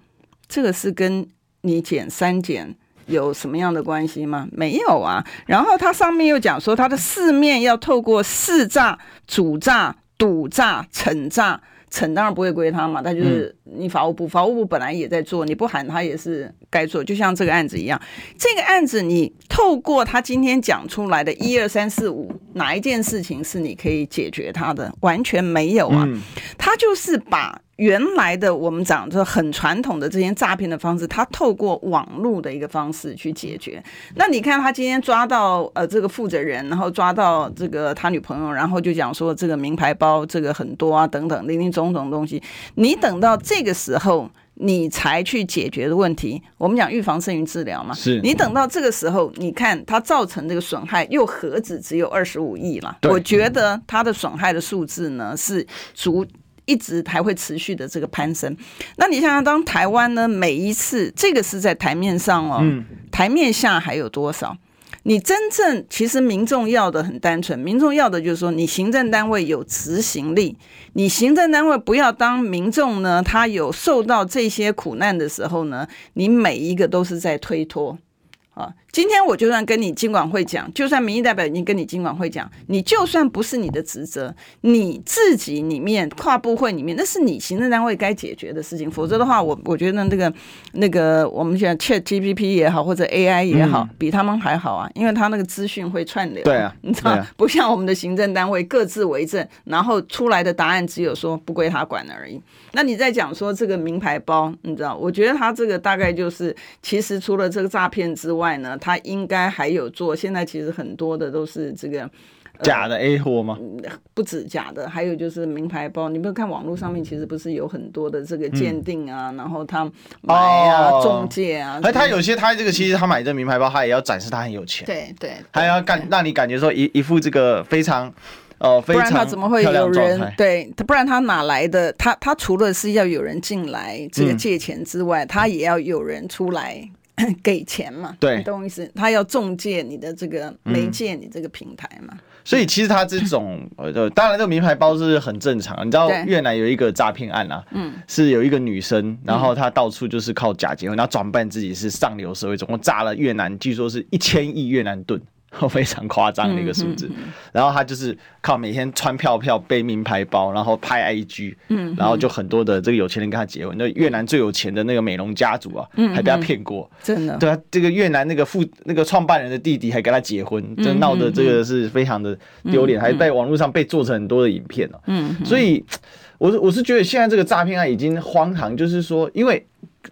这个是跟你减三减有什么样的关系吗？没有啊。然后它上面又讲说，它的四面要透过四诈、主诈、赌诈、惩诈。惩当然不会归他嘛，他就是你法务部，法务部本来也在做，你不喊他也是该做，就像这个案子一样。这个案子你透过他今天讲出来的一二三四五，哪一件事情是你可以解决他的？完全没有啊，他就是把。原来的我们讲的很传统的这些诈骗的方式，他透过网络的一个方式去解决。那你看他今天抓到呃这个负责人，然后抓到这个他女朋友，然后就讲说这个名牌包这个很多啊等等林林总总东西。你等到这个时候你才去解决的问题，我们讲预防胜于治疗嘛。是你等到这个时候，你看他造成这个损害又何止只有二十五亿了？我觉得他的损害的数字呢是足。一直还会持续的这个攀升，那你想想，当台湾呢，每一次这个是在台面上哦，台面下还有多少？你真正其实民众要的很单纯，民众要的就是说，你行政单位有执行力，你行政单位不要当民众呢，他有受到这些苦难的时候呢，你每一个都是在推脱啊。今天我就算跟你经管会讲，就算民意代表已经跟你经管会讲，你就算不是你的职责，你自己里面跨部会里面，那是你行政单位该解决的事情。否则的话，我我觉得那个那个我们讲 Chat GPT 也好，或者 AI 也好，比他们还好啊，因为他那个资讯会串流。对啊，你知道，不像我们的行政单位各自为政，然后出来的答案只有说不归他管而已。那你在讲说这个名牌包，你知道，我觉得他这个大概就是，其实除了这个诈骗之外呢。他应该还有做，现在其实很多的都是这个、呃、假的 A 货吗？不止假的，还有就是名牌包。你没有看网络上面其实不是有很多的这个鉴定啊，嗯、然后他买啊、哦、中介啊。而他有些他这个其实他买这个名牌包，他也要展示他很有钱。对对，他要干让你感觉说一一副这个非常哦，非常不然他怎么会有人对他？不然他哪来的？他他除了是要有人进来这个借钱之外，嗯、他也要有人出来。给钱嘛？对，懂我意思？他要中介你的这个媒介，你这个平台嘛。嗯、所以其实他这种 呃，当然这个名牌包是很正常。你知道越南有一个诈骗案啊，嗯，是有一个女生，然后她到处就是靠假结婚，然后装扮自己是上流社会，总共炸了越南，据说是一千亿越南盾。非常夸张的一个数字，然后他就是靠每天穿票票、背名牌包，然后拍 IG，嗯，然后就很多的这个有钱人跟他结婚。那越南最有钱的那个美容家族啊，还被他骗过，真的。对啊，这个越南那个副那个创办人的弟弟还跟他结婚，就闹得这个是非常的丢脸，还在网络上被做成很多的影片了。嗯，所以 我是我是觉得现在这个诈骗案已经荒唐，就是说，因为。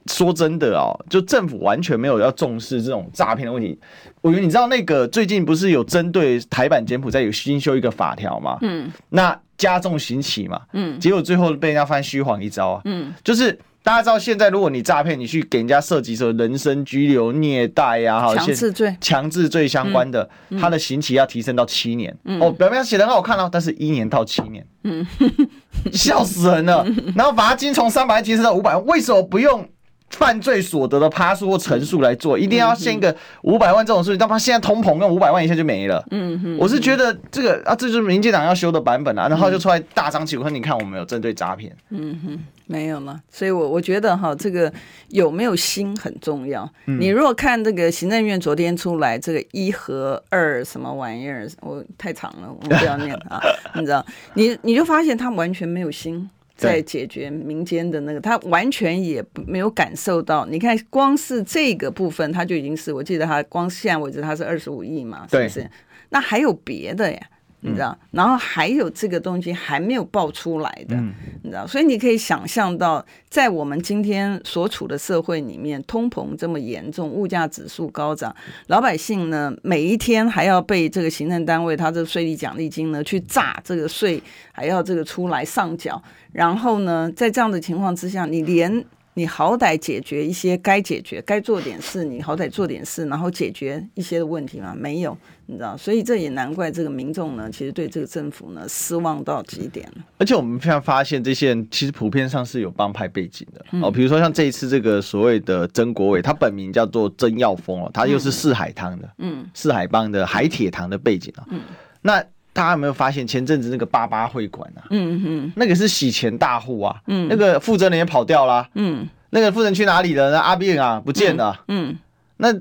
说真的哦，就政府完全没有要重视这种诈骗的问题。我觉得你知道那个最近不是有针对台版柬埔寨有新修一个法条吗？嗯，那加重刑期嘛，嗯，结果最后被人家发现虚晃一招啊，嗯，就是大家知道现在如果你诈骗，你去给人家涉及什么人身拘留、虐待呀，哈，强制罪、强制罪相关的，他的刑期要提升到七年。哦，表面上写的很好看哦，但是一年到七年，嗯，笑死人了。然后罚金从三百万提升到五百万，为什么不用？犯罪所得的趴数或乘数来做，一定要限一个五百万这种数据，但他现在通膨用五百万一下就没了。嗯哼，我是觉得这个啊，这就是民进党要修的版本啊，然后就出来大张旗鼓说，你看我们有针对诈骗。嗯哼，没有了，所以我我觉得哈，这个有没有心很重要。你如果看这个行政院昨天出来这个一和二什么玩意儿，我太长了，我不要念啊，你知道，你你就发现他完全没有心。在解决民间的那个，他完全也没有感受到。你看，光是这个部分，他就已经是，我记得他光现在为止，他是二十五亿嘛，是不是？那还有别的呀？你知道，然后还有这个东西还没有爆出来的，你知道，所以你可以想象到，在我们今天所处的社会里面，通膨这么严重，物价指数高涨，老百姓呢，每一天还要被这个行政单位他这个税率奖励金呢去榨这个税，还要这个出来上缴，然后呢，在这样的情况之下，你连。你好歹解决一些该解决、该做点事，你好歹做点事，然后解决一些的问题吗？没有，你知道，所以这也难怪这个民众呢，其实对这个政府呢失望到极点了。而且我们非常发现，这些人其实普遍上是有帮派背景的、嗯、哦，比如说像这一次这个所谓的曾国伟，他本名叫做曾耀峰哦，他又是四海汤的，嗯，四海帮的海铁堂的背景啊、哦，嗯，那大家有没有发现前阵子那个八八会馆啊，嗯嗯，那个是洗钱大户啊，嗯，那个负责人也跑掉了，嗯。那个负责人去哪里了？呢？阿扁啊，不见了。嗯，嗯，那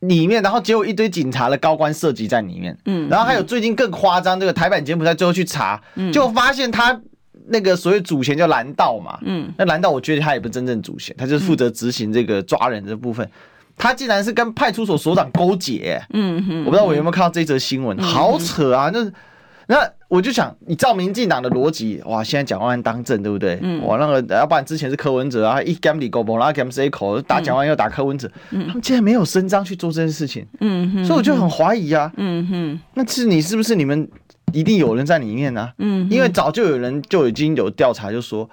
里面，然后结果一堆警察的高官涉及在里面，嗯，然后还有最近更夸张，这个台版柬埔寨最后去查，嗯，就发现他那个所谓主嫌叫蓝道嘛，嗯，那蓝道我觉得他也不是真正主嫌，他就是负责执行这个抓人的部分，他竟然是跟派出所所长勾结，嗯哼，我不知道我有没有看到这则新闻，好扯啊，那。那我就想，你照民进党的逻辑，哇，现在蒋万安当政，对不对？嗯。哇，那个要不然之前是柯文哲啊，一 gam 里狗崩，然后 gam 一口打蒋万安又打柯文哲，嗯，他们竟然没有声张去做这件事情，嗯哼，所以我就很怀疑啊，嗯哼，那是你是不是你们一定有人在里面呢？嗯，因为早就有人就已经有调查，就说。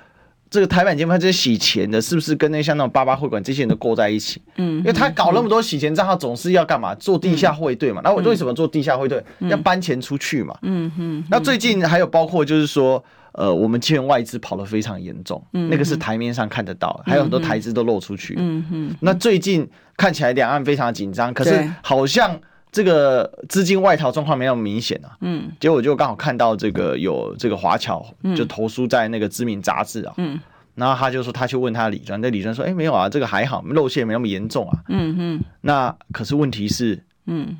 这个台版节目，他这些洗钱的，是不是跟那像那种八八会馆这些人都勾在一起？嗯，因为他搞那么多洗钱账号，总是要干嘛？做地下汇兑嘛。那我为什么做地下汇兑？要搬钱出去嘛。嗯哼。那最近还有包括就是说，呃，我们金元外资跑得非常严重，那个是台面上看得到，还有很多台资都漏出去。嗯哼。那最近看起来两岸非常紧张，可是好像。这个资金外逃状况没那么明显啊，嗯，结果我就刚好看到这个有这个华侨就投书在那个知名杂志啊，嗯，然后他就说他去问他李专，那李专说，哎，没有啊，这个还好，漏泄没那么严重啊，嗯哼，那可是问题是，嗯。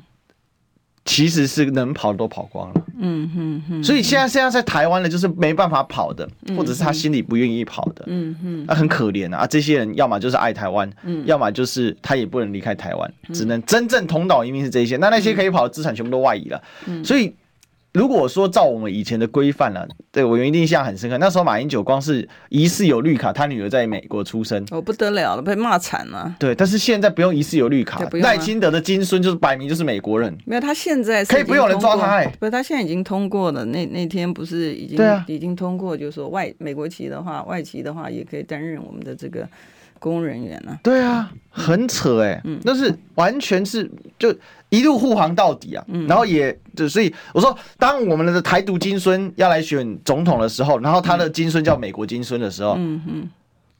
其实是能跑的都跑光了，嗯哼哼，所以现在现在在台湾的，就是没办法跑的，或者是他心里不愿意跑的，嗯哼，那很可怜啊。这些人要么就是爱台湾，嗯，要么就是他也不能离开台湾，只能真正同岛移民是这些。那那些可以跑的资产全部都外移了，嗯，所以。如果说照我们以前的规范了，对我原印象很深刻。那时候马英九光是疑似有绿卡，他女儿在美国出生，哦不得了了，被骂惨了。对，但是现在不用疑似有绿卡，赖清德的金孙就是摆明就是美国人。没有，他现在可以不用人抓他，哎，不是他现在已经通过了。那那天不是已经啊，已经通过，就是说外美国籍的话，外籍的话也可以担任我们的这个。公务人员呢？对啊，很扯哎、欸，嗯，那是完全是就一路护航到底啊，嗯，然后也就所以我说，当我们的台独金孙要来选总统的时候，然后他的金孙叫美国金孙的时候，嗯嗯，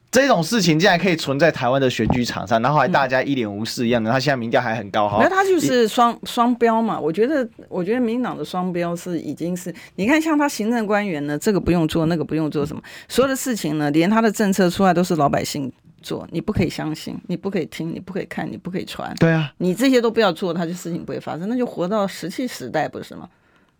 这种事情竟然可以存在台湾的选举场上，然后还大家一脸无视一样的，他现在民调还很高哈，那他就是双双标嘛，我觉得我觉得民进党的双标是已经是，你看像他行政官员呢，这个不用做，那个不用做什么，所有的事情呢，连他的政策出来都是老百姓。做你不可以相信，你不可以听，你不可以看，你不可以传。对啊，你这些都不要做，他就事情不会发生，那就活到石器时代不是吗？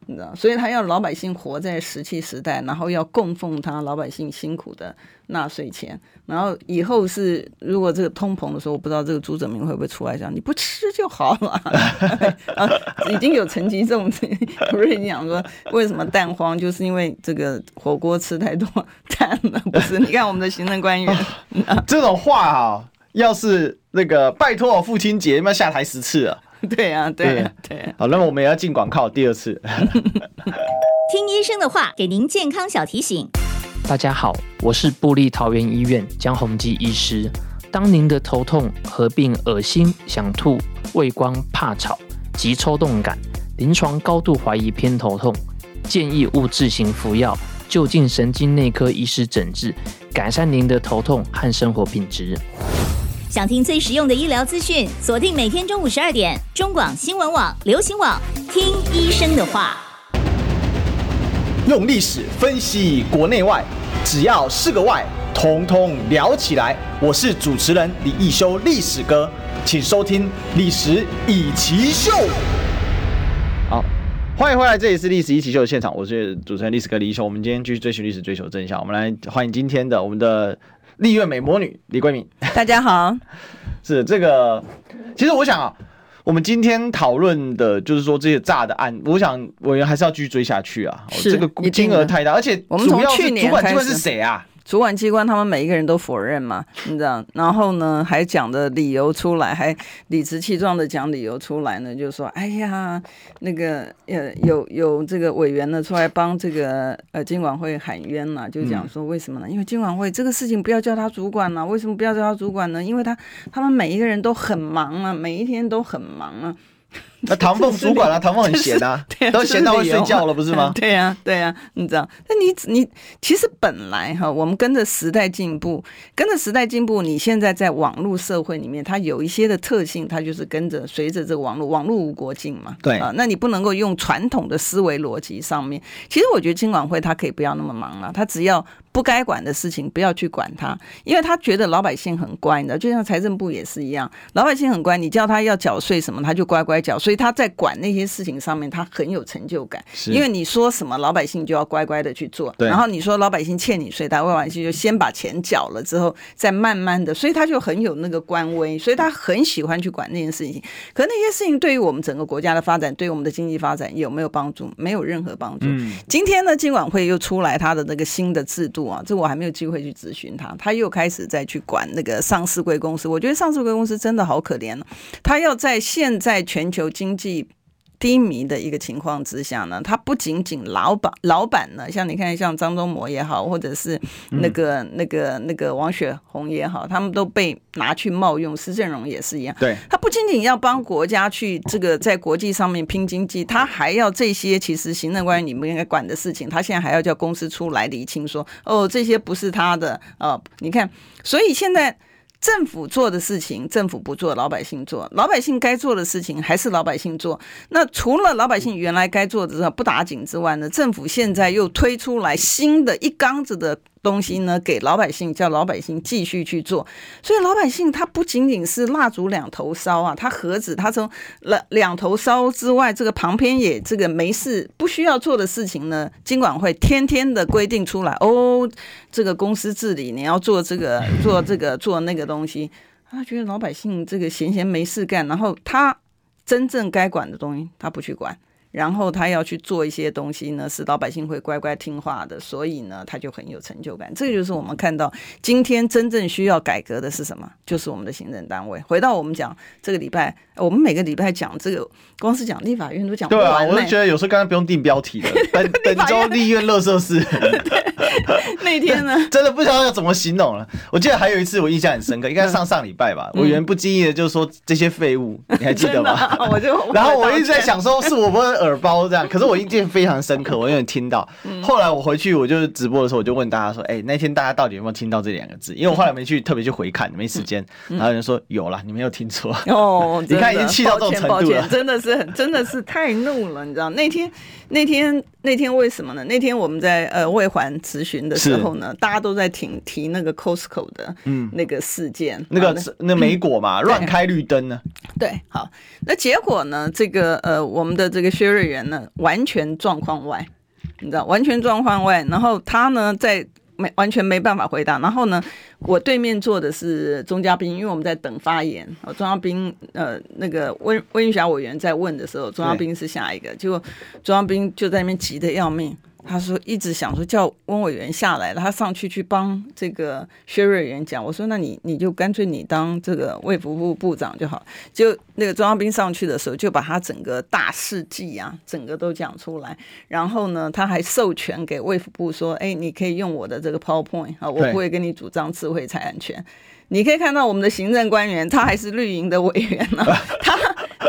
你知道，所以他要老百姓活在石器时代，然后要供奉他老百姓辛苦的纳税钱，然后以后是如果这个通膨的时候，我不知道这个朱泽民会不会出来讲，你不吃就好了。啊，已经有陈吉仲 不是讲说，为什么蛋荒，就是因为这个火锅吃太多蛋了，不是？你看我们的行政官员，这种话啊，要是那个拜托我父亲节，要下台十次了。对呀、啊，对呀、啊，对、啊。好，那么我们也要进广告第二次。听医生的话，给您健康小提醒。大家好，我是布利桃园医院江宏基医师。当您的头痛合并恶心、想吐、畏光、怕吵及抽动感，临床高度怀疑偏头痛，建议勿自行服药，就近神经内科医师诊治，改善您的头痛和生活品质。想听最实用的医疗资讯，锁定每天中午十二点，中广新闻网、流行网，听医生的话。用历史分析国内外，只要是个“外”，统统聊起来。我是主持人李易修，历史哥，请收听《历史以奇秀》。好，欢迎回来，这里是《历史一奇秀》的现场，我是主持人历史哥李一修。我们今天继续追寻历史，追求真相。我们来欢迎今天的我们的。立院美魔女李桂敏，大家好。是这个，其实我想啊，我们今天讨论的就是说这些诈的案，我想委员还是要继续追下去啊。是这个金额太大，而且我们从去年主管机关是谁啊？主管机关他们每一个人都否认嘛，你知道？然后呢，还讲的理由出来，还理直气壮的讲理由出来呢，就是说，哎呀，那个呃，有有这个委员呢出来帮这个呃金管会喊冤了，就讲说为什么呢？因为金管会这个事情不要叫他主管了，为什么不要叫他主管呢？因为他他们每一个人都很忙啊，每一天都很忙啊。那唐凤主管啊，唐凤很闲 啊，都闲到会睡觉了，不是吗？对呀，对呀，你知道？那你你其实本来哈，我们跟着时代进步，跟着时代进步，你现在在网络社会里面，它有一些的特性，它就是跟着随着这个网络，网络无国境嘛。对啊，那你不能够用传统的思维逻辑上面。其实我觉得金管会它可以不要那么忙了，它只要。不该管的事情不要去管他，因为他觉得老百姓很乖的，就像财政部也是一样，老百姓很乖，你叫他要缴税什么，他就乖乖缴，所以他在管那些事情上面，他很有成就感。因为你说什么，老百姓就要乖乖的去做。然后你说老百姓欠你税，他老百姓就先把钱缴了之后，再慢慢的，所以他就很有那个官威，所以他很喜欢去管那件事情。可那些事情对于我们整个国家的发展，对我们的经济发展有没有帮助？没有任何帮助。嗯、今天呢，金管会又出来他的那个新的制度。这我还没有机会去咨询他，他又开始再去管那个上市贵公司。我觉得上市贵公司真的好可怜了，他要在现在全球经济。低迷的一个情况之下呢，他不仅仅老板老板呢，像你看像张忠谋也好，或者是那个、嗯、那个那个王雪红也好，他们都被拿去冒用，施正荣也是一样。对，他不仅仅要帮国家去这个在国际上面拼经济，他还要这些其实行政官员你们应该管的事情，他现在还要叫公司出来厘清说，哦，这些不是他的哦，你看，所以现在。政府做的事情，政府不做，老百姓做；老百姓该做的事情，还是老百姓做。那除了老百姓原来该做的不打紧之外呢，政府现在又推出来新的一缸子的。东西呢，给老百姓，叫老百姓继续去做，所以老百姓他不仅仅是蜡烛两头烧啊，他何止他从两两头烧之外，这个旁边也这个没事不需要做的事情呢，金管会天天的规定出来哦，这个公司治理你要做这个做这个做那个东西，他觉得老百姓这个闲闲没事干，然后他真正该管的东西他不去管。然后他要去做一些东西呢，使老百姓会乖乖听话的，所以呢，他就很有成就感。这个就是我们看到今天真正需要改革的是什么？就是我们的行政单位。回到我们讲这个礼拜，我们每个礼拜讲这个，光是讲立法院都讲不完。对啊，我就觉得有时候刚刚不用定标题了，本本周立院乐色事。那天呢，真的不知道要怎么形容了。我记得还有一次我印象很深刻，应该是上上礼拜吧，委员不经意的就说这些废物，你还记得吗？我就 然后我一直在想说，是我不会耳包这样，可是我印象非常深刻，我有点听到。后来我回去，我就直播的时候，我就问大家说：“哎，那天大家到底有没有听到这两个字？”因为我后来没去特别去回看，没时间。然后有人说有了，你没有听错哦。你 看已经气到这种程度了，真的是很，真的是太怒了，你知道？那天那天那天为什么呢？那天我们在呃卫环咨询的时候呢，大家都在提提那个 Costco 的嗯那个事件，那个那美果嘛，乱开绿灯呢。对，好，那结果呢？这个呃，我们的这个薛幼儿园呢，完全状况外，你知道，完全状况外。然后他呢，在没完全没办法回答。然后呢，我对面坐的是钟嘉宾，因为我们在等发言。哦，钟嘉宾，呃，那个温温玉霞委员在问的时候，钟嘉宾是下一个，结果钟嘉宾就在那边急得要命。他说一直想说叫温委员下来了，他上去去帮这个薛瑞元讲。我说那你你就干脆你当这个卫福部部长就好。就那个钟嘉宾上去的时候，就把他整个大事记啊，整个都讲出来。然后呢，他还授权给卫福部说，哎，你可以用我的这个 PowerPoint 啊，我不会跟你主张智慧财产权。你可以看到我们的行政官员，他还是绿营的委员呢，他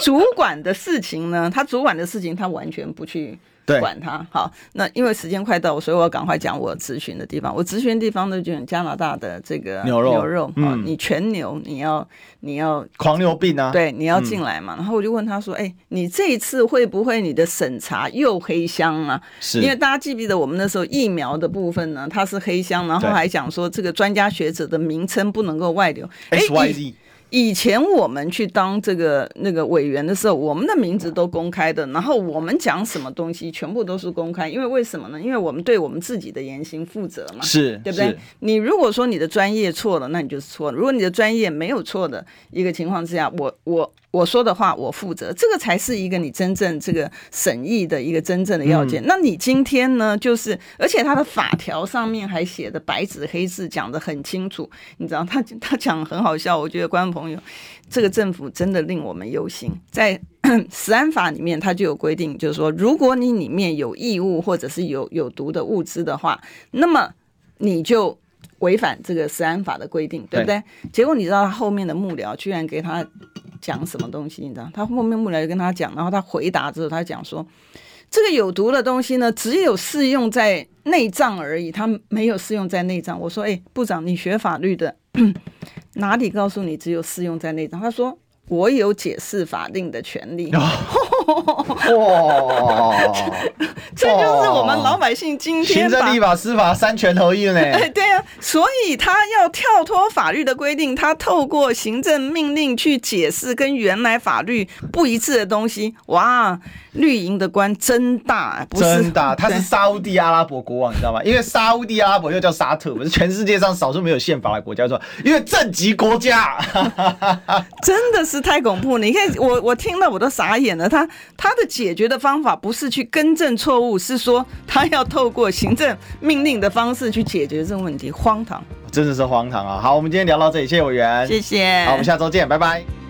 主管的事情呢，他主管的事情他完全不去。对管他好，那因为时间快到，所以我要赶快讲我咨询的地方。我咨询的地方呢，就是加拿大的这个牛肉，牛肉、嗯、你全牛，你要你要狂牛病啊，对，你要进来嘛。嗯、然后我就问他说：“哎、欸，你这一次会不会你的审查又黑箱啊？是因为大家记不记得我们那时候疫苗的部分呢？它是黑箱，然后还讲说这个专家学者的名称不能够外流。S Y。以前我们去当这个那个委员的时候，我们的名字都公开的，然后我们讲什么东西全部都是公开，因为为什么呢？因为我们对我们自己的言行负责嘛，是，对不对？你如果说你的专业错了，那你就是错了；如果你的专业没有错的一个情况之下，我我。我说的话我负责，这个才是一个你真正这个审议的一个真正的要件。嗯、那你今天呢？就是而且他的法条上面还写的白纸黑字讲得很清楚，你知道他他讲很好笑。我觉得观众朋友，这个政府真的令我们忧心。在 食安法里面，它就有规定，就是说，如果你里面有异物或者是有有毒的物质的话，那么你就。违反这个食安法的规定，对不对？对，结果你知道他后面的幕僚居然给他讲什么东西？你知道，他后面幕僚就跟他讲，然后他回答之后，他讲说，这个有毒的东西呢，只有适用在内脏而已，他没有适用在内脏。我说，哎，部长，你学法律的，哪里告诉你只有适用在内脏？他说。我有解释法令的权利。哇，这就是我们老百姓今天行政、立法、司法三权合一了呢。哎，对啊，所以他要跳脱法律的规定，他透过行政命令去解释跟原来法律不一致的东西。哇！绿营的官真大，不是真大，他是沙乌地阿拉伯国王，你知道吗？因为沙乌地阿拉伯又叫沙特，不是全世界上少数没有宪法的国家，说因为政级国家，真的是太恐怖。你看，我我听了我都傻眼了。他他的解决的方法不是去更正错误，是说他要透过行政命令的方式去解决这个问题，荒唐，真的是荒唐啊！好，我们今天聊到这里，谢谢委员，谢谢，好，我们下周见，拜拜。